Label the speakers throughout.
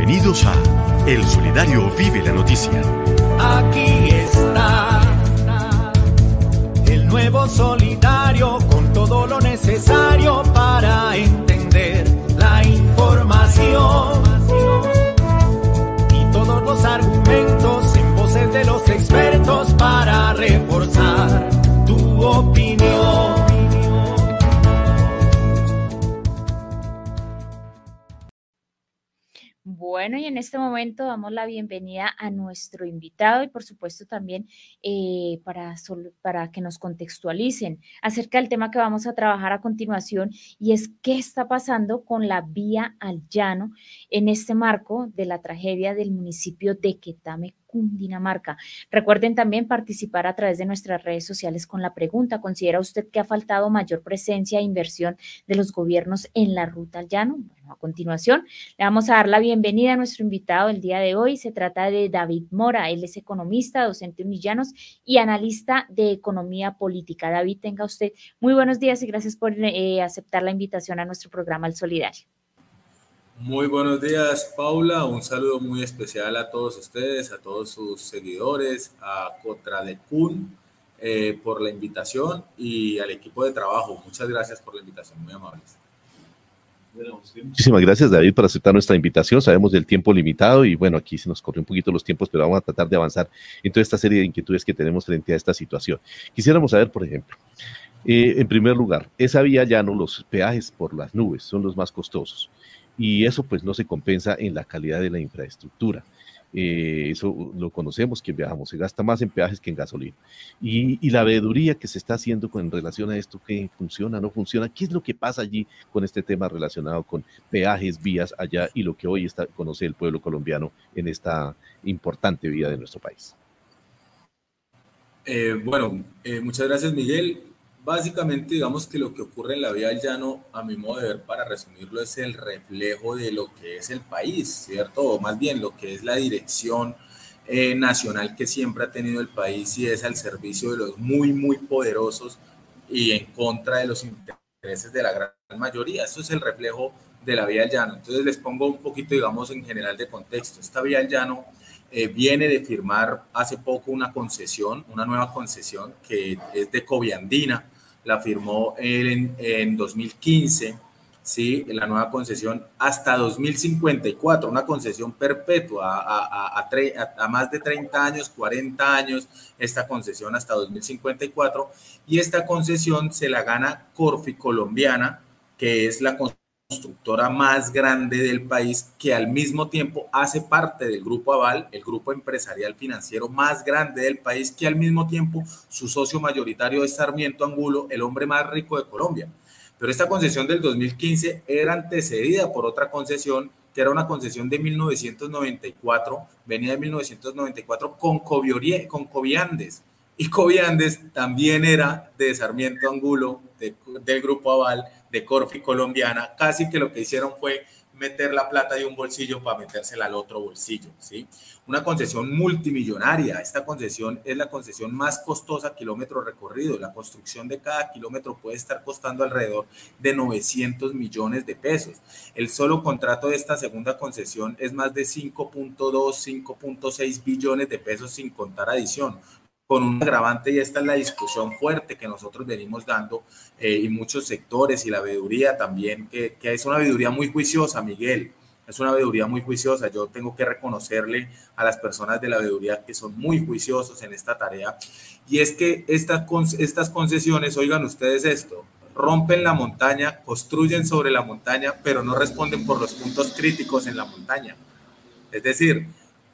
Speaker 1: Bienvenidos a El Solidario Vive la Noticia.
Speaker 2: Aquí está el nuevo Solidario con todo lo necesario para entender la información y todos los argumentos en voces de los expertos para reforzar tu opinión.
Speaker 3: Bueno, y en este momento damos la bienvenida a nuestro invitado y por supuesto también eh, para, para que nos contextualicen acerca del tema que vamos a trabajar a continuación y es qué está pasando con la vía al llano en este marco de la tragedia del municipio de Quetame, Cundinamarca. Recuerden también participar a través de nuestras redes sociales con la pregunta, ¿considera usted que ha faltado mayor presencia e inversión de los gobiernos en la ruta al llano? Bueno, a continuación le vamos a dar la bienvenida a nuestro invitado el día de hoy. Se trata de David Mora, él es economista, docente unillanos y analista de economía política. David, tenga usted muy buenos días y gracias por eh, aceptar la invitación a nuestro programa El Solidario.
Speaker 4: Muy buenos días, Paula. Un saludo muy especial a todos ustedes, a todos sus seguidores, a Cotradecun eh, por la invitación y al equipo de trabajo. Muchas gracias por la invitación, muy amables.
Speaker 5: Muchísimas gracias, David, por aceptar nuestra invitación. Sabemos del tiempo limitado y bueno, aquí se nos corrió un poquito los tiempos, pero vamos a tratar de avanzar en toda esta serie de inquietudes que tenemos frente a esta situación. Quisiéramos saber, por ejemplo, eh, en primer lugar, esa vía ya no, los peajes por las nubes son los más costosos y eso pues no se compensa en la calidad de la infraestructura. Eh, eso lo conocemos que viajamos, se gasta más en peajes que en gasolina. Y, la veeduría que se está haciendo con relación a esto, ¿qué funciona, no funciona? ¿Qué es lo que pasa allí con este tema relacionado con peajes, vías allá y lo que hoy está, conoce el pueblo colombiano en esta importante vía de nuestro país?
Speaker 4: Eh, bueno, eh, muchas gracias Miguel. Básicamente, digamos que lo que ocurre en la vía del llano, a mi modo de ver, para resumirlo, es el reflejo de lo que es el país, ¿cierto? O más bien lo que es la dirección eh, nacional que siempre ha tenido el país y es al servicio de los muy, muy poderosos y en contra de los intereses de la gran mayoría. Eso es el reflejo de la vía del llano. Entonces les pongo un poquito, digamos, en general de contexto. Esta vía del llano eh, viene de firmar hace poco una concesión, una nueva concesión que es de Coviandina, la firmó él en, 2015, ¿sí? la nueva concesión hasta 2054, una concesión perpetua a, a, más de 30 años, 40 años, esta concesión hasta 2054, y esta concesión se la gana Corfi Colombiana, que es la concesión constructora más grande del país que al mismo tiempo hace parte del grupo Aval, el grupo empresarial financiero más grande del país, que al mismo tiempo su socio mayoritario es Sarmiento Angulo, el hombre más rico de Colombia. Pero esta concesión del 2015 era antecedida por otra concesión que era una concesión de 1994, venía de 1994 con, con Coviandes. Y Coviandes también era de Sarmiento Angulo, del grupo Aval, de Corfi colombiana, casi que lo que hicieron fue meter la plata de un bolsillo para metérsela al otro bolsillo, ¿sí? Una concesión multimillonaria. Esta concesión es la concesión más costosa kilómetro recorrido. La construcción de cada kilómetro puede estar costando alrededor de 900 millones de pesos. El solo contrato de esta segunda concesión es más de 5.2, 5.6 billones de pesos sin contar adición con un agravante y esta es la discusión fuerte que nosotros venimos dando eh, y muchos sectores y la veeduría también, que, que, es una veeduría muy juiciosa, Miguel, es una veeduría muy juiciosa. Yo tengo que reconocerle a las personas de la veeduría que son muy juiciosos en esta tarea. Y es que estas, estas concesiones, oigan ustedes esto, rompen la montaña, construyen sobre la montaña, pero no responden por los puntos críticos en la montaña. Es decir,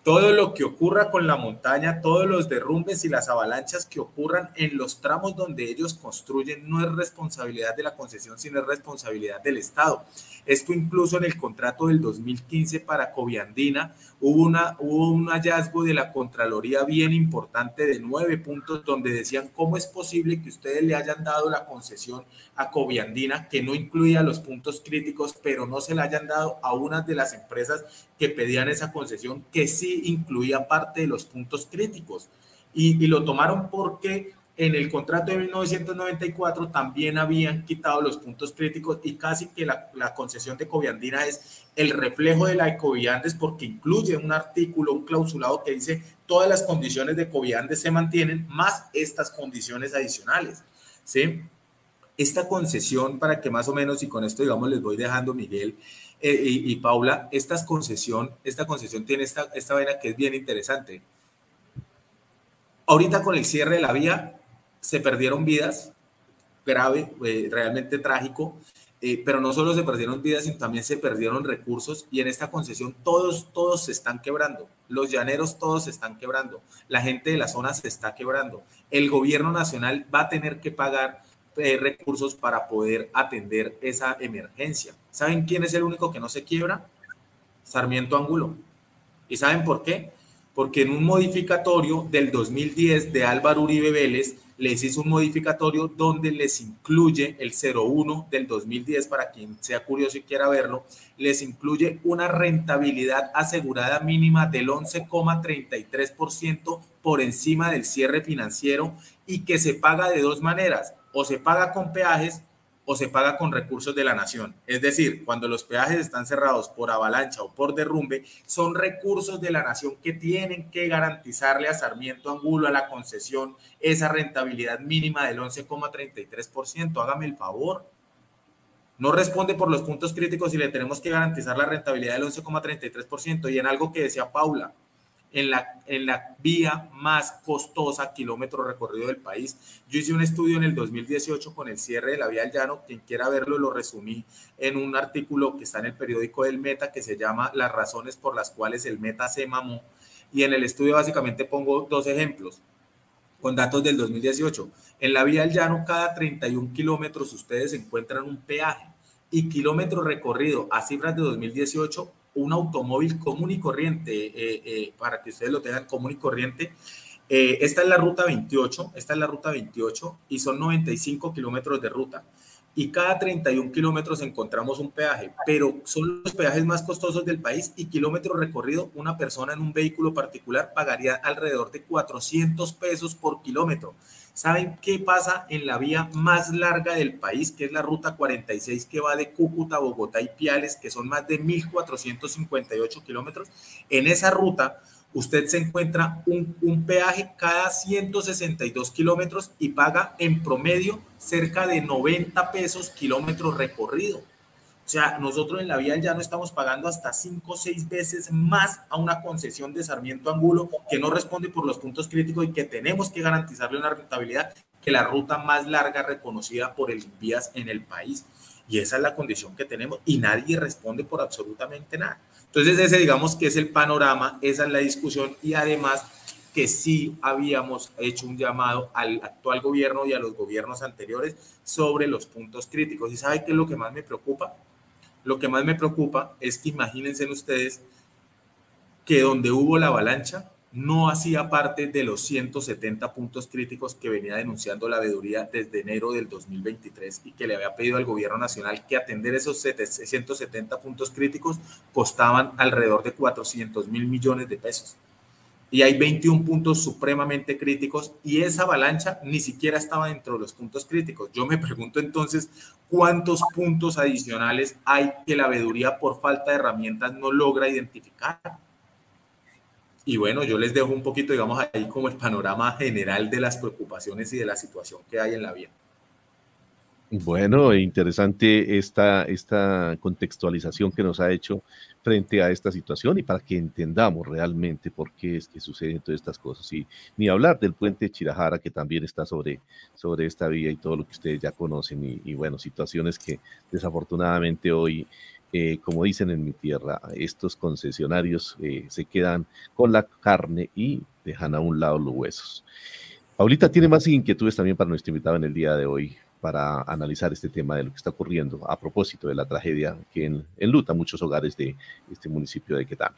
Speaker 4: todo lo que ocurra con la montaña, todos los derrumbes y las avalanchas que ocurran en los tramos donde ellos construyen no es responsabilidad de la concesión, sino es responsabilidad del Estado. Esto incluso en el contrato del 2015 para Coviandina hubo, una, hubo un hallazgo de la Contraloría bien importante de nueve puntos donde decían cómo es posible que ustedes le hayan dado la concesión a Coviandina que no incluía los puntos críticos, pero no se la hayan dado a una de las empresas que pedían esa concesión que sí incluía parte de los puntos críticos. Y, lo tomaron porque en el contrato de 1994 también habían quitado los puntos críticos y casi que la, concesión de Coviandina es el reflejo de la de Coviandes porque incluye un artículo, un clausulado que dice todas las condiciones de Coviandes se mantienen más estas condiciones adicionales. ¿sí? Esta concesión, para que más o menos, y con esto digamos les voy dejando Miguel eh, y, y, Paula, esta concesión, esta concesión tiene esta, esta vaina que es bien interesante. Ahorita con el cierre de la vía, se perdieron vidas, grave, eh, realmente trágico, eh, pero no solo se perdieron vidas, sino también se perdieron recursos y en esta concesión todos, todos se están quebrando. Los llaneros todos se están quebrando. La gente de la zona se está quebrando. El gobierno nacional va a tener que pagar eh, recursos para poder atender esa emergencia. ¿Saben quién es el único que no se quiebra? Sarmiento Angulo. ¿Y saben por qué? Porque en un modificatorio del 2010 de Álvaro Uribe Vélez, les hizo un modificatorio donde les incluye el 01 del 2010, para quien sea curioso y quiera verlo, les incluye una rentabilidad asegurada mínima del 11,33% por encima del cierre financiero y que se paga de dos maneras, o se paga con peajes o se paga con recursos de la nación. Es decir, cuando los peajes están cerrados por avalancha o por derrumbe, son recursos de la nación que tienen que garantizarle a Sarmiento Angulo, a la concesión, esa rentabilidad mínima del 11,33%. Hágame el favor. No responde por los puntos críticos y le tenemos que garantizar la rentabilidad del 11,33%. Y en algo que decía Paula, en la, en la vía más costosa kilómetro recorrido del país. Yo hice un estudio en el 2018 con el cierre de la vía al llano, quien quiera verlo lo resumí en un artículo que está en el periódico del Meta que se llama Las razones por las cuales el Meta se mamó. Y en el estudio básicamente pongo dos ejemplos con datos del 2018. En la vía al llano, cada 31 kilómetros ustedes encuentran un peaje y kilómetro recorrido a cifras de 2018 un automóvil común y corriente, eh, eh, para que ustedes lo tengan común y corriente. Eh, esta es la ruta 28, esta es la ruta 28 y son 95 kilómetros de ruta. Y cada 31 kilómetros encontramos un peaje, pero son los peajes más costosos del país y kilómetro recorrido, una persona en un vehículo particular pagaría alrededor de 400 pesos por kilómetro. ¿Saben qué pasa en la vía más larga del país, que es la ruta 46 que va de Cúcuta, Bogotá y Piales, que son más de 1.458 kilómetros? En esa ruta, usted se encuentra un, un, peaje cada 162 kilómetros y paga en promedio cerca de 90 pesos kilómetro recorrido. O sea, nosotros en la vía ya no estamos pagando hasta cinco o seis veces más a una concesión de Sarmiento Angulo que no responde por los puntos críticos y que tenemos que garantizarle una rentabilidad que la ruta más larga reconocida por el vías en el país. Y esa es la condición que tenemos y nadie responde por absolutamente nada. Entonces ese digamos que es el panorama, esa es la discusión y además que sí habíamos hecho un llamado al actual gobierno y a los gobiernos anteriores sobre los puntos críticos. ¿Y sabe qué es lo que más me preocupa? Lo que más me preocupa es que imagínense ustedes que donde hubo la avalancha no hacía parte de los 170 puntos críticos que venía denunciando la veeduría desde enero del 2023 y que le había pedido al gobierno nacional que atender esos 170 puntos críticos costaban alrededor de 400 mil millones de pesos y hay 21 puntos supremamente críticos y esa avalancha ni siquiera estaba dentro de los puntos críticos. Yo me pregunto entonces cuántos puntos adicionales hay que la veeduría por falta de herramientas no logra identificar. Y bueno, yo les dejo un poquito, digamos, ahí como el panorama general de las preocupaciones y de la situación que hay en la vía.
Speaker 5: Bueno, interesante esta, esta contextualización que nos ha hecho frente a esta situación y para que entendamos realmente por qué es que suceden todas estas cosas. Y ni hablar del puente Chirajara, que también está sobre, sobre esta vía y todo lo que ustedes ya conocen. Y, bueno, situaciones que desafortunadamente hoy, eh, como dicen en mi tierra, estos concesionarios eh, se quedan con la carne y dejan a un lado los huesos. Paulita tiene más inquietudes también para nuestro invitado en el día de hoy para analizar este tema de lo que está ocurriendo a propósito de la tragedia que en, enluta muchos hogares de este municipio de Quetán.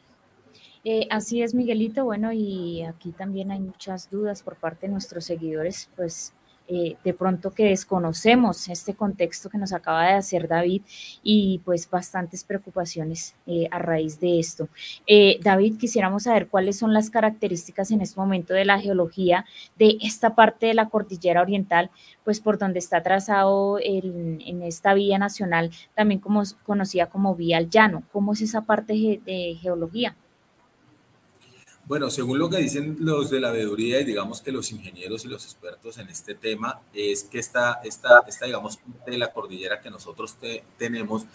Speaker 3: Eh, así es, Miguelito. Bueno, y aquí también hay muchas dudas por parte de nuestros seguidores, pues eh, de pronto que desconocemos este contexto que nos acaba de hacer David y pues bastantes preocupaciones eh, a raíz de esto. Eh, David, quisiéramos saber cuáles son las características en este momento de la geología de esta parte de la cordillera oriental, pues por donde está trazado en esta vía nacional, también como conocida como vía al llano. ¿Cómo es esa parte de geología?
Speaker 4: Bueno, según lo que dicen los de la veeduría y digamos que los ingenieros y los expertos en este tema, es que esta, esta, esta digamos, de la cordillera que nosotros tenemos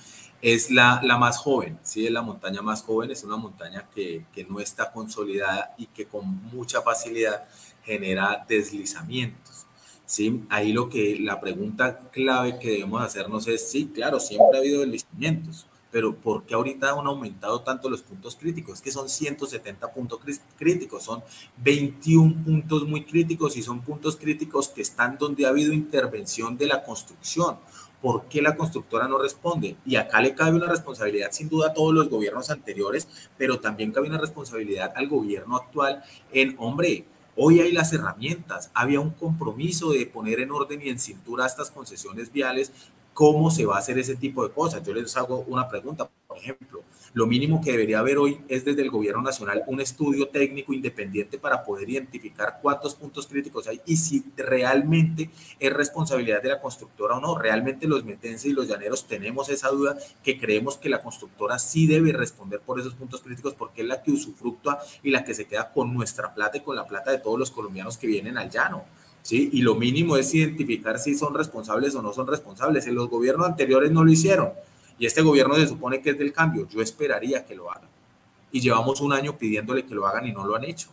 Speaker 4: es la, la más joven, ¿sí? es la montaña más joven, es una montaña que, que no está consolidada y que con mucha facilidad genera deslizamientos. ¿sí? Ahí lo que la pregunta clave que debemos hacernos es, sí, claro, siempre ha habido deslizamientos, pero ¿por qué ahorita han aumentado tanto los puntos críticos? Es que son 170 puntos críticos, son 21 puntos muy críticos y son puntos críticos que están donde ha habido intervención de la construcción. ¿Por qué la constructora no responde? Y acá le cabe una responsabilidad sin duda a todos los gobiernos anteriores, pero también cabe una responsabilidad al gobierno actual en, hombre, Hoy hay las herramientas, había un compromiso de poner en orden y en cintura estas concesiones viales cómo se va a hacer ese tipo de cosas. Yo les hago una pregunta, por ejemplo, lo mínimo que debería haber hoy es desde el gobierno nacional un estudio técnico independiente para poder identificar cuántos puntos críticos hay y si realmente es responsabilidad de la constructora o no. Realmente los metenses y los llaneros tenemos esa duda que creemos que la constructora sí debe responder por esos puntos críticos porque es la que usufructúa y la que se queda con nuestra plata y con la plata de todos los colombianos que vienen al llano. ¿Sí? Y lo mínimo es identificar si son responsables o no son responsables. En los gobiernos anteriores no lo hicieron y este gobierno se supone que es del cambio. Yo esperaría que lo hagan. Y llevamos un año pidiéndole que lo hagan y no lo han hecho.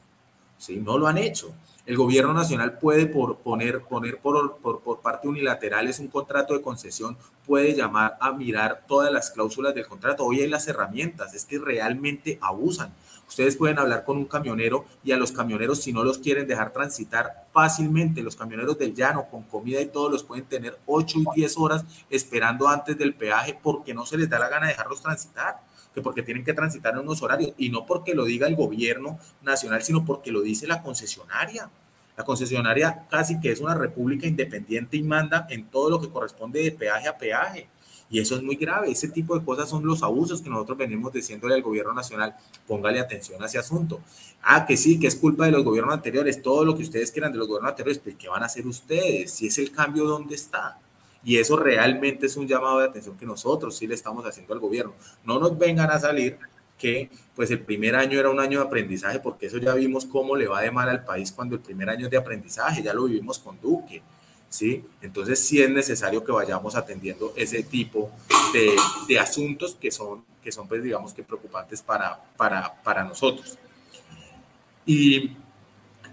Speaker 4: ¿sí? No lo han hecho. El gobierno nacional puede por poner, poner por, por, por, parte unilateral es un contrato de concesión, puede llamar a mirar todas las cláusulas del contrato. Hoy hay las herramientas, es que realmente abusan. Ustedes pueden hablar con un camionero y a los camioneros, si no los quieren dejar transitar fácilmente, los camioneros del llano con comida y todo, los pueden tener 8 y 10 horas esperando antes del peaje porque no se les da la gana de dejarlos transitar que porque tienen que transitar en unos horarios y no porque lo diga el gobierno nacional, sino porque lo dice la concesionaria. La concesionaria casi que es una república independiente y manda en todo lo que corresponde de peaje a peaje. Y eso es muy grave. Ese tipo de cosas son los abusos que nosotros venimos diciéndole al gobierno nacional. Póngale atención a ese asunto. Ah, que sí, que es culpa de los gobiernos anteriores. Todo lo que ustedes quieran de los gobiernos anteriores, pues ¿qué van a hacer ustedes? Si es el cambio, ¿dónde está? Y eso realmente es un llamado de atención que nosotros sí le estamos haciendo al gobierno. No nos vengan a salir que pues el primer año era un año de aprendizaje, porque eso ya vimos cómo le va de mal al país cuando el primer año es de aprendizaje, ya lo vivimos con Duque. ¿Sí? Entonces sí es necesario que vayamos atendiendo ese tipo de, de asuntos que son, que son, pues digamos que preocupantes para, para, para nosotros. Y,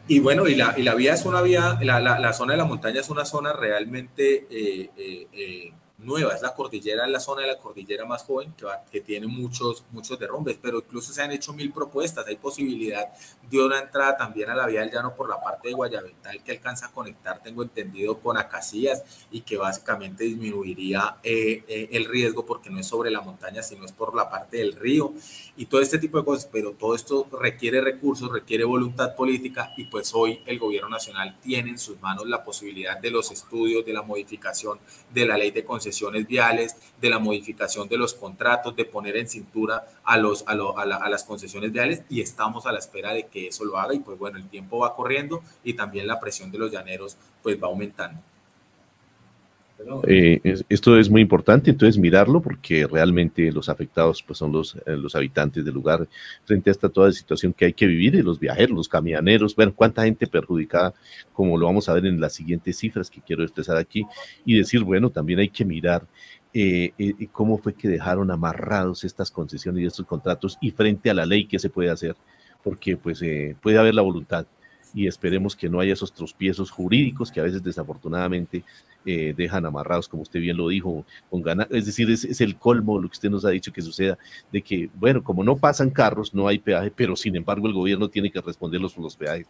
Speaker 4: y, bueno, y la, y la vía es una vía, la, la, la, zona de la montaña es una zona realmente... Eh, eh, eh, nueva, es la cordillera, la zona de la cordillera más joven que, que tiene muchos, muchos derrumbes, pero incluso se han hecho mil propuestas, hay posibilidad de una entrada también a la vía del llano por la parte de Guayavental que alcanza a conectar, tengo entendido, con Acacías y que básicamente disminuiría eh, eh, el riesgo porque no es sobre la montaña, sino es por la parte del río y todo este tipo de cosas, pero todo esto requiere recursos, requiere voluntad política y pues hoy el gobierno nacional tiene en sus manos la posibilidad de los estudios, de la modificación de la ley de concesión concesiones viales, de la modificación de los contratos, de poner en cintura a, los, a, a, las concesiones viales y estamos a la espera de que eso lo haga y pues bueno, el tiempo va corriendo y también la presión de los llaneros pues va aumentando.
Speaker 5: Eh, esto es muy importante, entonces mirarlo porque realmente los afectados pues son los, eh, los habitantes del lugar frente a esta toda situación que hay que vivir y los viajeros, los camioneros, bueno, cuánta gente perjudicada, como lo vamos a ver en las siguientes cifras que quiero expresar aquí y decir, bueno, también hay que mirar eh, cómo fue que dejaron amarrados estas concesiones y estos contratos y frente a la ley qué se puede hacer, porque pues puede haber la voluntad y esperemos que no haya esos tropiezos jurídicos que a veces desafortunadamente eh, dejan amarrados, como usted bien lo dijo, con ganas, es decir, es, el colmo lo que usted nos ha dicho que suceda, de que, bueno, como no pasan carros, no hay peaje, pero sin embargo el gobierno tiene que responder los, los peajes.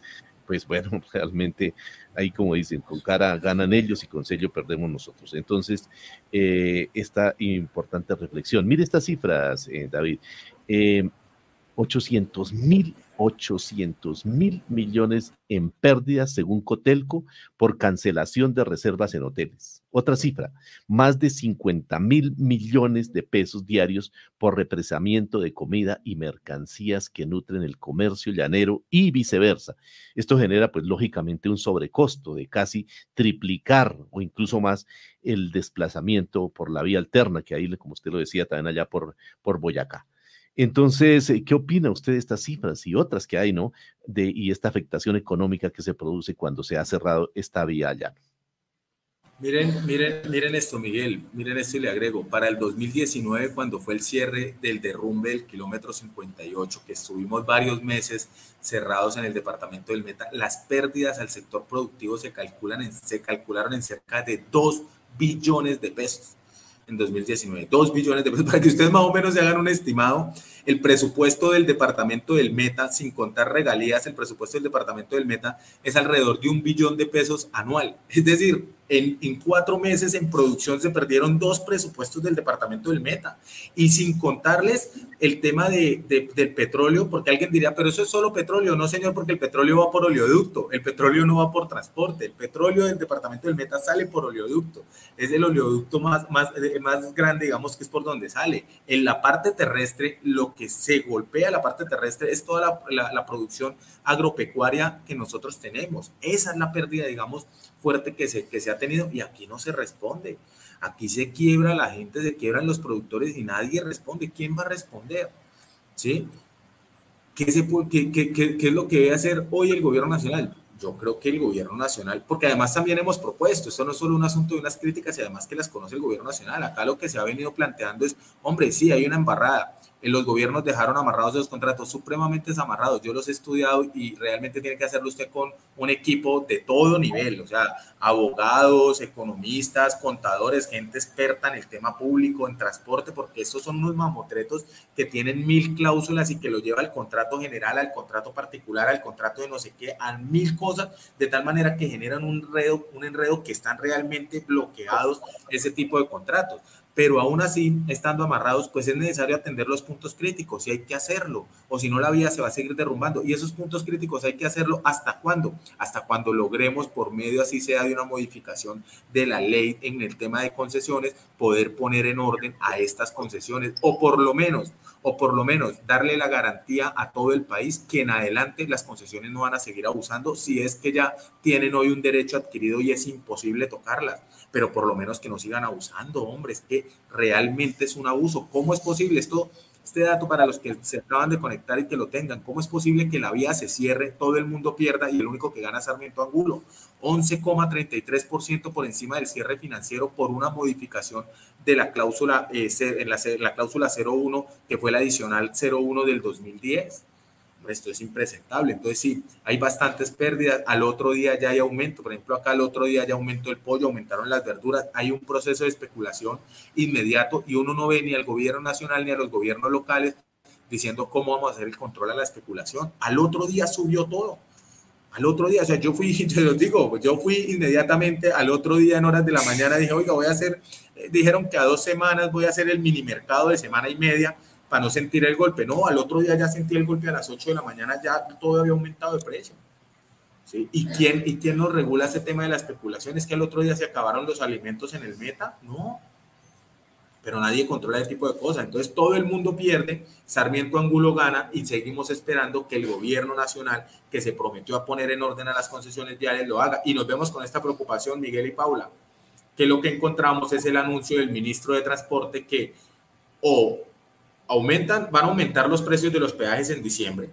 Speaker 5: Pues bueno, realmente ahí como dicen, con cara ganan ellos y con sello perdemos nosotros. Entonces, eh, esta importante reflexión. Mire estas cifras, eh, David. 800 mil 800 mil millones en pérdidas, según Cotelco, por cancelación de reservas en hoteles. Otra cifra, más de 50 mil millones de pesos diarios por represamiento de comida y mercancías que nutren el comercio llanero y viceversa. Esto genera, pues, lógicamente un sobrecosto de casi triplicar o incluso más el desplazamiento por la vía alterna, que ahí, como usted lo decía, también allá por, por Boyacá. Entonces, eh, ¿qué opina usted de estas cifras y otras que hay, no? De, y esta afectación económica que se produce cuando se ha cerrado esta vía allá.
Speaker 4: Miren, miren, miren esto, Miguel, miren esto y le agrego, para el 2019, cuando fue el cierre del derrumbe del kilómetro 58, que estuvimos varios meses cerrados en el departamento del Meta, las pérdidas al sector productivo se, calculan en, se calcularon en cerca de 2 billones de pesos en 2019. 2 billones de pesos. Para que ustedes más o menos se hagan un estimado, el presupuesto del departamento del Meta, sin contar regalías, el presupuesto del departamento del Meta es alrededor de un billón de pesos anual. Es decir, en, cuatro meses en producción se perdieron dos presupuestos del departamento del Meta. Y sin contarles el tema de, del petróleo, porque alguien diría, pero eso es solo petróleo. No, señor, porque el petróleo va por oleoducto. El petróleo no va por transporte. El petróleo del departamento del Meta sale por oleoducto. Es el oleoducto más, más, eh, más grande, digamos, que es por donde sale. En la parte terrestre, lo que se golpea la parte terrestre es toda la, la producción agropecuaria que nosotros tenemos. Esa es la pérdida, digamos, fuerte que se, que se ha tenido y aquí no se responde. Aquí se quiebra la gente, se quiebran los productores y nadie responde. ¿Quién va a responder? ¿Sí? ¿Qué, qué es lo que debe hacer hoy el gobierno nacional? Yo creo que el gobierno nacional, porque además también hemos propuesto, esto no es solo un asunto de unas críticas y además que las conoce el gobierno nacional. Acá lo que se ha venido planteando es, hombre, sí, hay una embarrada, los gobiernos dejaron amarrados los contratos supremamente amarrados. Yo los he estudiado y realmente tiene que hacerlo usted con un equipo de todo nivel, o sea, abogados, economistas, contadores, gente experta en el tema público, en transporte, porque estos son unos mamotretos que tienen mil cláusulas y que lo lleva al contrato general, al contrato particular, al contrato de no sé qué, a mil cosas, de tal manera que generan un enredo, un enredo que están realmente bloqueados ese tipo de contratos pero aún así, estando amarrados, pues es necesario atender los puntos críticos y hay que hacerlo, o si no la vía se va a seguir derrumbando. Y esos puntos críticos hay que hacerlo hasta cuándo? Hasta cuando logremos, por medio así sea de una modificación de la ley en el tema de concesiones, poder poner en orden a estas concesiones, o por lo menos, o por lo menos darle la garantía a todo el país que en adelante las concesiones no van a seguir abusando si es que ya tienen hoy un derecho adquirido y es imposible tocarlas pero por lo menos que no sigan abusando, hombre, es realmente es un abuso. ¿Cómo es posible esto? Este dato para los que se acaban de conectar y que lo tengan, ¿cómo es posible que la vía se cierre, todo el mundo pierda y el único que gana es Sarmiento Angulo? 11,33% por encima del cierre financiero por una modificación de la cláusula, eh, en la cláusula 01, que fue la adicional 01 del 2010 esto es impresentable. Entonces, sí, hay bastantes pérdidas. Al otro día ya hay aumento. Por ejemplo, acá al otro día ya aumentó el pollo, aumentaron las verduras. Hay un proceso de especulación inmediato y uno no ve ni al gobierno nacional ni a los gobiernos locales diciendo cómo vamos a hacer el control a la especulación. Al otro día subió todo. Al otro día, o sea, yo fui, yo los digo, yo fui inmediatamente al otro día en horas de la mañana, dije, oiga, voy a hacer, eh, dijeron que a dos semanas voy a hacer el mini mercado de semana y media para no sentir el golpe. No, al otro día ya sentí el golpe a las 8 de la mañana, ya todo había aumentado de precio. ¿Sí? ¿Y, quién, ¿Y quién nos regula ese tema de la especulación? ¿Es que al otro día se acabaron los alimentos en el meta? No. Pero nadie controla ese tipo de cosas. Entonces todo el mundo pierde, Sarmiento Angulo gana y seguimos esperando que el gobierno nacional, que se prometió a poner en orden a las concesiones viales, lo haga. Y nos vemos con esta preocupación, Miguel y Paula, que lo que encontramos es el anuncio del ministro de Transporte que o aumentan, van a aumentar los precios de los peajes en diciembre,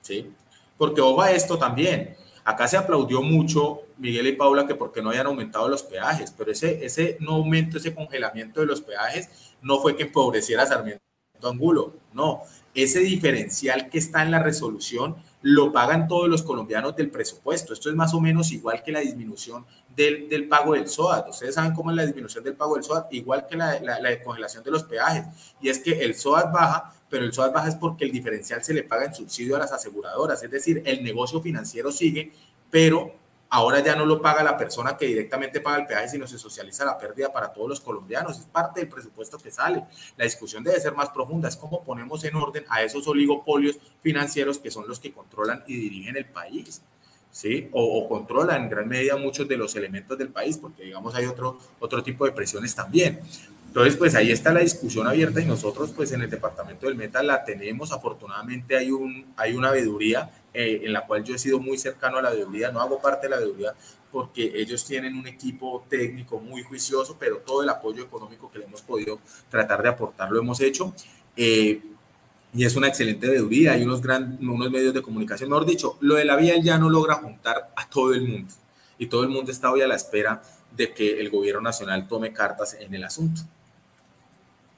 Speaker 4: ¿sí? Porque ojo a esto también. Acá se aplaudió mucho, Miguel y Paula, que porque no hayan aumentado los peajes, pero ese, ese no aumento, ese congelamiento de los peajes no fue que empobreciera Sarmiento Angulo, no. Ese diferencial que está en la resolución lo pagan todos los colombianos del presupuesto. Esto es más o menos igual que la disminución del, del pago del SOAT. Ustedes saben cómo es la disminución del pago del SOAT, igual que la, la, congelación de los peajes. Y es que el SOAT baja, pero el SOAT baja es porque el diferencial se le paga en subsidio a las aseguradoras. Es decir, el negocio financiero sigue, pero Ahora ya no lo paga la persona que directamente paga el peaje, sino se socializa la pérdida para todos los colombianos. Es parte del presupuesto que sale. La discusión debe ser más profunda. Es cómo ponemos en orden a esos oligopolios financieros que son los que controlan y dirigen el país. ¿sí? O, controlan en gran medida muchos de los elementos del país, porque digamos hay otro, otro tipo de presiones también. Entonces, pues ahí está la discusión abierta y nosotros, pues en el departamento del Meta la tenemos. Afortunadamente hay, un, hay una veeduría eh, en la cual yo he sido muy cercano a la veeduría, no hago parte de la veeduría porque ellos tienen un equipo técnico muy juicioso, pero todo el apoyo económico que le hemos podido tratar de aportar lo hemos hecho. Eh, y es una excelente veeduría, hay unos, gran, unos medios de comunicación, mejor dicho, lo de la vía ya no logra juntar a todo el mundo y todo el mundo está hoy a la espera de que el gobierno nacional tome cartas en el asunto.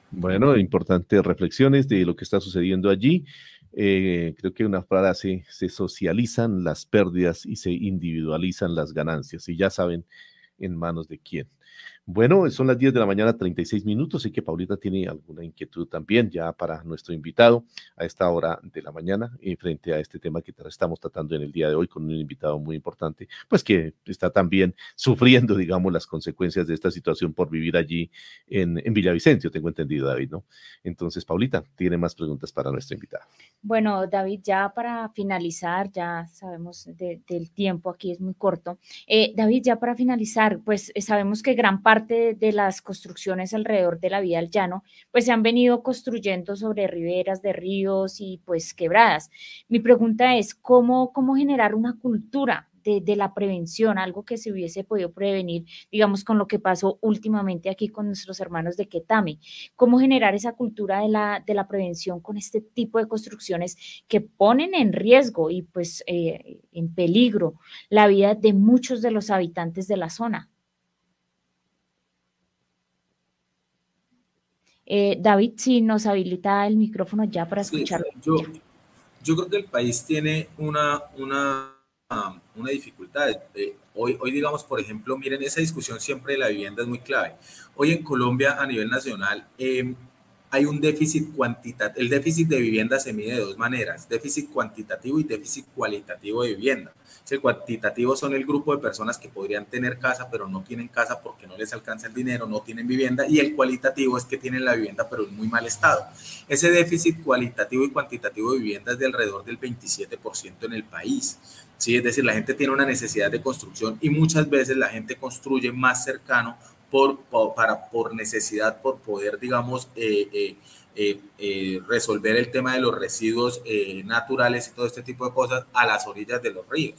Speaker 5: Bueno, importantes reflexiones de lo que está sucediendo allí. Eh, creo que una frase, se socializan las pérdidas y se individualizan las ganancias. Y ya saben en manos de quién. Bueno, son las 10 de la mañana, 36 minutos, y que Paulita tiene alguna inquietud también ya para nuestro invitado a esta hora de la mañana, y frente a este tema que estamos tratando en el día de hoy con un invitado muy importante, pues que está también sufriendo, digamos, las consecuencias de esta situación por vivir allí en, en Villavicencio, tengo entendido, David, ¿no? Entonces, Paulita, tiene más preguntas para nuestro invitado.
Speaker 3: Bueno, David, ya para finalizar, ya sabemos del tiempo aquí es muy corto. Eh, David, ya para finalizar, pues eh, sabemos que gran parte de las construcciones alrededor de la vía al llano, pues se han venido construyendo sobre riberas de ríos y pues quebradas. Mi pregunta es, ¿cómo, cómo generar una cultura de, la prevención, algo que se hubiese podido prevenir, digamos, con lo que pasó últimamente aquí con nuestros hermanos de Ketame. ¿Cómo generar esa cultura de la, de la prevención con este tipo de construcciones que ponen en riesgo y pues eh, en peligro la vida de muchos de los habitantes de la zona? Eh, David, si nos habilita el micrófono ya para escucharlo.
Speaker 4: yo, yo, creo que el país tiene una, una, una dificultad. Eh, hoy, hoy, digamos, por ejemplo, miren, esa discusión siempre de la vivienda es muy clave. Hoy en Colombia, a nivel nacional, eh, hay un déficit cuantitativo. El déficit de vivienda se mide de dos maneras, déficit cuantitativo y déficit cualitativo de vivienda. El cuantitativo son el grupo de personas que podrían tener casa, pero no tienen casa porque no les alcanza el dinero, no tienen vivienda, y el cualitativo es que tienen la vivienda, pero en muy mal estado. Ese déficit cualitativo y cuantitativo de vivienda es de alrededor del 27% en el país. ¿sí? Es decir, la gente tiene una necesidad de construcción y muchas veces la gente construye más cercano por, para, por necesidad, por poder, digamos, eh, eh, eh, resolver el tema de los residuos naturales y todo este tipo de cosas a las orillas de los ríos.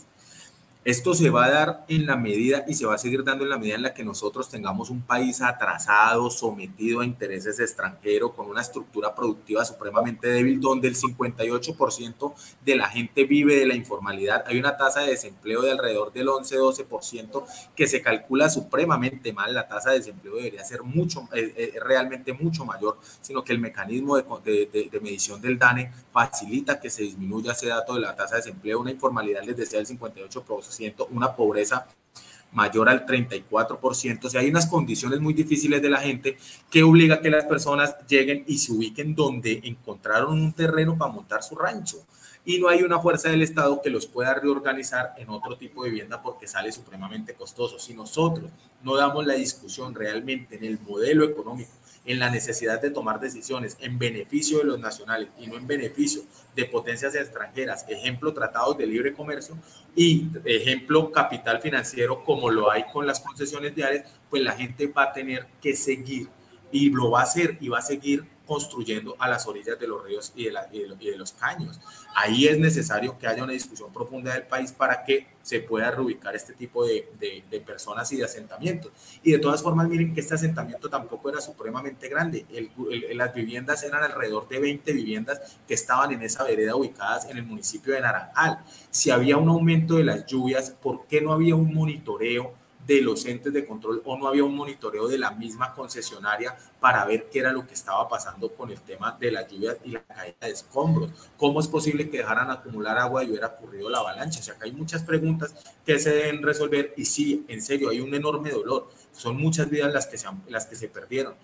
Speaker 4: Esto se va a dar en la medida y se va a seguir dando en la medida en la que nosotros tengamos un país atrasado, sometido a intereses extranjeros, con una estructura productiva supremamente débil, donde el 58% de la gente vive de la informalidad. Hay una tasa de desempleo de alrededor del 11-12% que se calcula supremamente mal. La tasa de desempleo debería ser mucho, eh, eh, realmente mucho mayor, sino que el mecanismo de, medición del DANE facilita que se disminuya ese dato de la tasa de desempleo. Una informalidad les decía del 58% una pobreza mayor al 34%. O sea, hay unas condiciones muy difíciles de la gente que obliga a que las personas lleguen y se ubiquen donde encontraron un terreno para montar su rancho. Y no hay una fuerza del Estado que los pueda reorganizar en otro tipo de vivienda porque sale supremamente costoso. Si nosotros no damos la discusión realmente en el modelo económico en la necesidad de tomar decisiones en beneficio de los nacionales y no en beneficio de potencias extranjeras, ejemplo tratados de libre comercio y ejemplo capital financiero como lo hay con las concesiones diarias, pues la gente va a tener que seguir y lo va a hacer y va a seguir construyendo a las orillas de los ríos y de, los caños. Ahí es necesario que haya una discusión profunda del país para que se pueda reubicar este tipo de, personas y de asentamientos. Y de todas formas, miren que este asentamiento tampoco era supremamente grande. las viviendas eran alrededor de 20 viviendas que estaban en esa vereda ubicadas en el municipio de Naranjal. Si había un aumento de las lluvias, ¿por qué no había un monitoreo? De los entes de control o no había un monitoreo de la misma concesionaria para ver qué era lo que estaba pasando con el tema de las lluvias y la caída de escombros. ¿Cómo es posible que dejaran acumular agua y hubiera ocurrido la avalancha? O sea, que hay muchas preguntas que se deben resolver y sí, en serio, hay un enorme dolor. Son muchas vidas las que se, las que se perdieron.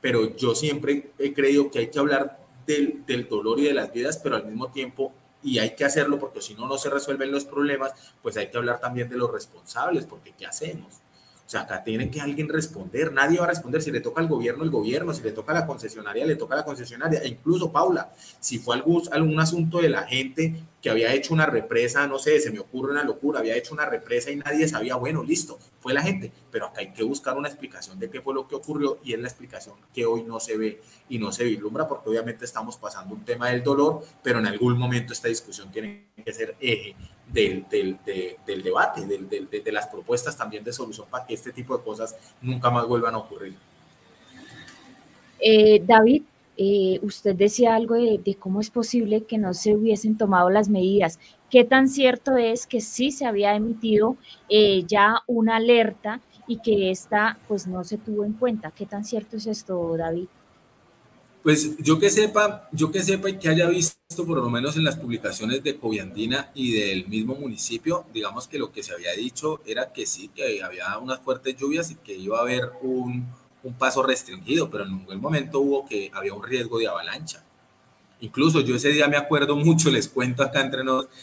Speaker 4: Pero yo siempre he creído que hay que hablar del, del dolor y de las vidas, pero al mismo tiempo y hay que hacerlo porque si no, no se resuelven los problemas, pues hay que hablar también de los responsables, porque ¿qué hacemos? O sea, acá tiene que alguien responder, nadie va a responder, si le toca al gobierno, el gobierno, si le toca a la concesionaria, le toca a la concesionaria, e incluso Paula, si fue algún, algún asunto de la gente que había hecho una represa, no sé, se me ocurre una locura, había hecho una represa y nadie sabía, bueno, listo, fue la gente, pero acá hay que buscar una explicación de qué fue lo que ocurrió y es la explicación que hoy no se ve y no se vislumbra porque obviamente estamos pasando un tema del dolor, pero en algún momento esta discusión tiene que ser eje del, del, del debate, del, de, las propuestas también de solución para que este tipo de cosas nunca más vuelvan a ocurrir.
Speaker 3: Eh, David, eh, usted decía algo de, cómo es posible que no se hubiesen tomado las medidas. ¿Qué tan cierto es que sí se había emitido eh, ya una alerta y que esta pues no se tuvo en cuenta? ¿Qué tan cierto es esto, David?
Speaker 4: Pues yo que sepa, yo que sepa y que haya visto por lo menos en las publicaciones de Coviandina y del mismo municipio, digamos que lo que se había dicho era que sí, que había unas fuertes lluvias y que iba a haber un, un paso restringido, pero en ningún momento hubo que había un riesgo de avalancha. Incluso yo ese día me acuerdo mucho, les cuento acá entre nosotros,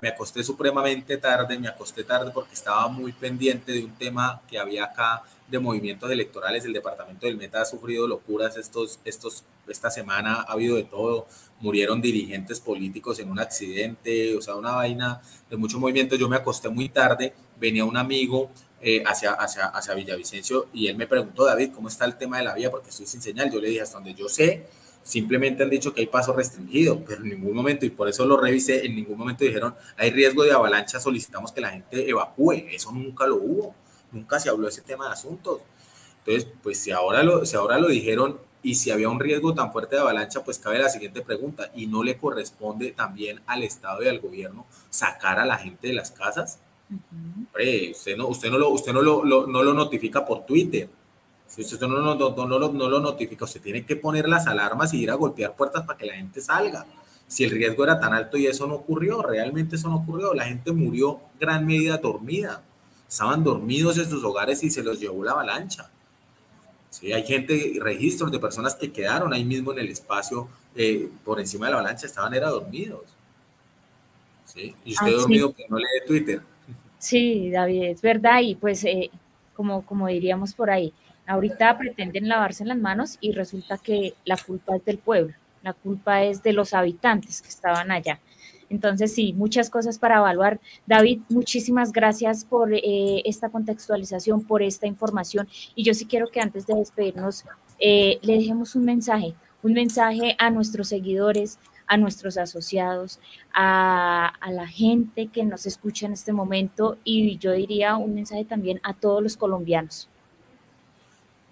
Speaker 4: me acosté supremamente tarde, me acosté tarde porque estaba muy pendiente de un tema que había acá de movimientos electorales. El departamento del Meta ha sufrido locuras estos, estos, esta semana, ha habido de todo. Murieron dirigentes políticos en un accidente, o sea, una vaina de mucho movimiento. Yo me acosté muy tarde, venía un amigo eh, hacia, hacia, hacia Villavicencio y él me preguntó, David, ¿cómo está el tema de la vía? Porque estoy sin señal. Yo le dije, hasta donde yo sé, simplemente han dicho que hay paso restringido, pero en ningún momento, y por eso lo revisé, en ningún momento dijeron, hay riesgo de avalancha, solicitamos que la gente evacúe. Eso nunca lo hubo nunca se habló de ese tema de asuntos. Entonces, pues si ahora lo, si ahora lo dijeron y si había un riesgo tan fuerte de avalancha, pues cabe la siguiente pregunta, ¿y no le corresponde también al Estado y al gobierno sacar a la gente de las casas? usted no, usted no, lo, usted no lo, no lo notifica por Twitter. Usted no, no, no, no, no lo notifica, usted tiene que poner las alarmas y ir a golpear puertas para que la gente salga. Si el riesgo era tan alto y eso no ocurrió, realmente eso no ocurrió, la gente murió gran medida dormida estaban dormidos en sus hogares y se los llevó la avalancha. Sí, hay gente, registros de personas que quedaron ahí mismo en el espacio eh, por encima de la avalancha, estaban era dormidos. ¿Sí? Y usted ah, dormido que no lee Twitter.
Speaker 3: Sí, David, es verdad, y pues eh, como, como diríamos por ahí, ahorita pretenden lavarse las manos y resulta que la culpa es del pueblo, la culpa es de los habitantes que estaban allá. Entonces, sí, muchas cosas para evaluar. David, muchísimas gracias por eh, esta contextualización, por esta información. Y yo sí quiero que antes de despedirnos, eh, le dejemos un mensaje, un mensaje a nuestros seguidores, a nuestros asociados, a, a, la gente que nos escucha en este momento y yo diría un mensaje también a todos los colombianos.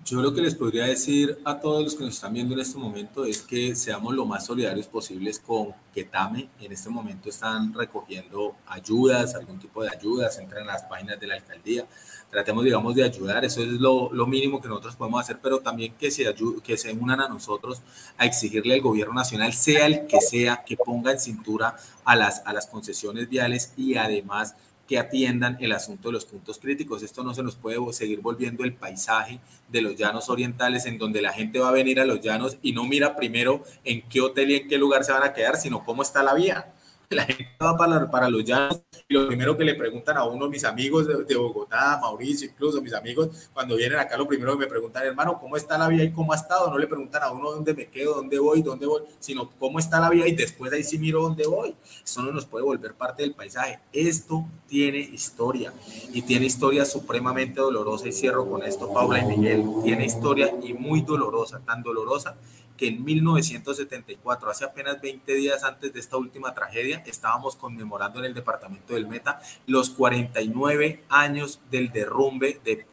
Speaker 4: Yo lo que les podría decir a todos los que nos están viendo en este momento es que seamos lo más solidarios posibles con Ketame. En este momento están recogiendo ayudas, algún tipo de ayudas, entran en las páginas de la alcaldía. Tratemos, digamos, de ayudar. Eso es lo, lo mínimo que nosotros podemos hacer, pero también que se, que se unan a nosotros a exigirle al gobierno nacional, sea el que sea, que ponga en cintura a las, a las concesiones viales y además que atiendan el asunto de los puntos críticos. Esto no se nos puede seguir volviendo el paisaje de los llanos orientales en donde la gente va a venir a los llanos y no mira primero en qué hotel y en qué lugar se van a quedar, sino cómo está la vía la gente va para, para los llanos y lo primero que le preguntan a uno, mis amigos de, Bogotá, Mauricio, incluso mis amigos, cuando vienen acá, lo primero que me preguntan, hermano, ¿cómo está la vía y cómo ha estado? No le preguntan a uno dónde me quedo, dónde voy, dónde voy, sino cómo está la vía y después ahí sí miro dónde voy. Eso no nos puede volver parte del paisaje. Esto tiene historia y tiene historia supremamente dolorosa y cierro con esto, Paula y Miguel, tiene historia y muy dolorosa, tan dolorosa que en 1974, hace apenas 20 días antes de esta última tragedia, estábamos conmemorando en el departamento del Meta los 49 años del derrumbe de,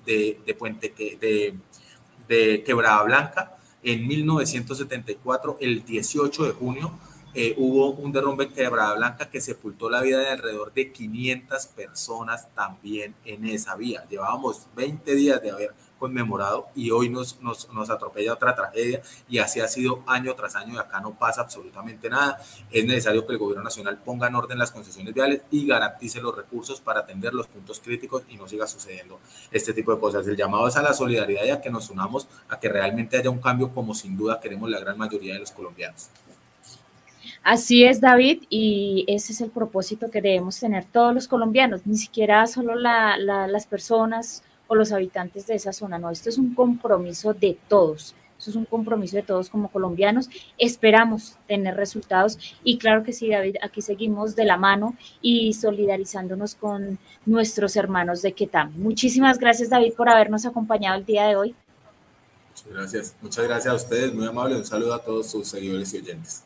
Speaker 4: de, Puente de, de Quebrada Blanca. En 1974, el 18 de junio, eh, hubo un derrumbe en Quebrada Blanca que sepultó la vida de alrededor de 500 personas también en esa vía. Llevábamos 20 días de haber conmemorado y hoy nos, nos, nos, atropella otra tragedia y así ha sido año tras año y acá no pasa absolutamente nada. Es necesario que el gobierno nacional ponga en orden las concesiones viales y garantice los recursos para atender los puntos críticos y no siga sucediendo este tipo de cosas. El llamado es a la solidaridad y a que nos unamos a que realmente haya un cambio como sin duda queremos la gran mayoría de los colombianos.
Speaker 3: Así es, David, y ese es el propósito que debemos tener todos los colombianos, ni siquiera solo las personas o los habitantes de esa zona, no, esto es un compromiso de todos. Eso es un compromiso de todos como colombianos. Esperamos tener resultados y claro que sí, David, aquí seguimos de la mano y solidarizándonos con nuestros hermanos de Quetam. Muchísimas gracias, David, por habernos acompañado el día de hoy.
Speaker 4: Muchas gracias. Muchas gracias a ustedes, muy amable. Un saludo a todos sus seguidores y oyentes.